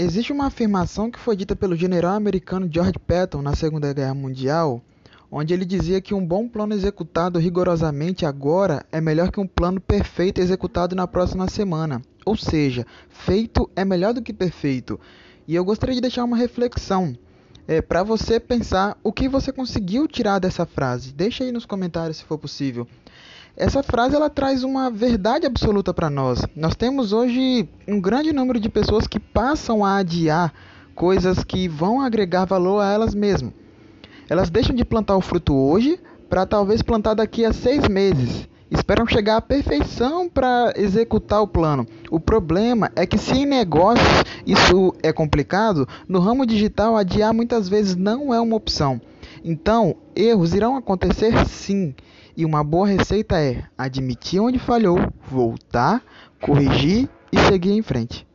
Existe uma afirmação que foi dita pelo general americano George Patton na Segunda Guerra Mundial, onde ele dizia que um bom plano executado rigorosamente agora é melhor que um plano perfeito executado na próxima semana. Ou seja, feito é melhor do que perfeito. E eu gostaria de deixar uma reflexão é, para você pensar o que você conseguiu tirar dessa frase. Deixa aí nos comentários se for possível. Essa frase ela traz uma verdade absoluta para nós. Nós temos hoje um grande número de pessoas que passam a adiar coisas que vão agregar valor a elas mesmas. Elas deixam de plantar o fruto hoje para talvez plantar daqui a seis meses. Esperam chegar à perfeição para executar o plano. O problema é que se em negócios isso é complicado, no ramo digital adiar muitas vezes não é uma opção. Então, erros irão acontecer sim. E uma boa receita é admitir onde falhou, voltar, corrigir e seguir em frente.